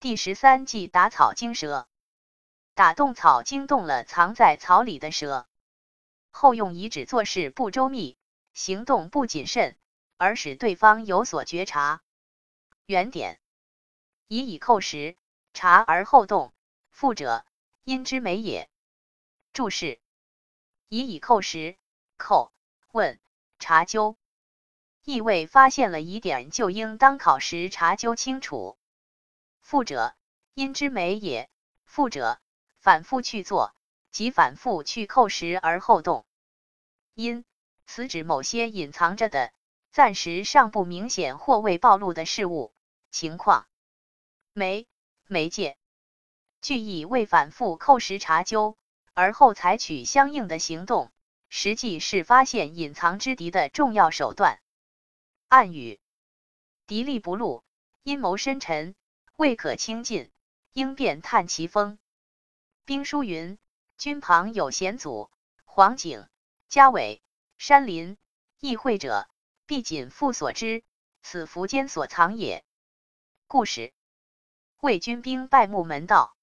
第十三计打草惊蛇，打动草惊动了藏在草里的蛇。后用遗指做事不周密，行动不谨慎，而使对方有所觉察。原点：以以扣时，察而后动，复者，因之美也。注释：以以扣时，扣问查究，意味发现了疑点，就应当考时查究清楚。复者，因之美也。复者，反复去做，即反复去扣时而后动。因，此指某些隐藏着的、暂时尚不明显或未暴露的事物、情况。媒，媒介。句意为反复扣时查究，而后采取相应的行动，实际是发现隐藏之敌的重要手段。暗语，敌力不露，阴谋深沉。未可轻进，应便探其风。兵书云：军旁有险阻，黄景、嘉伟、山林，易会者，必谨复所知，此伏坚所藏也。故事：魏军兵败木门道。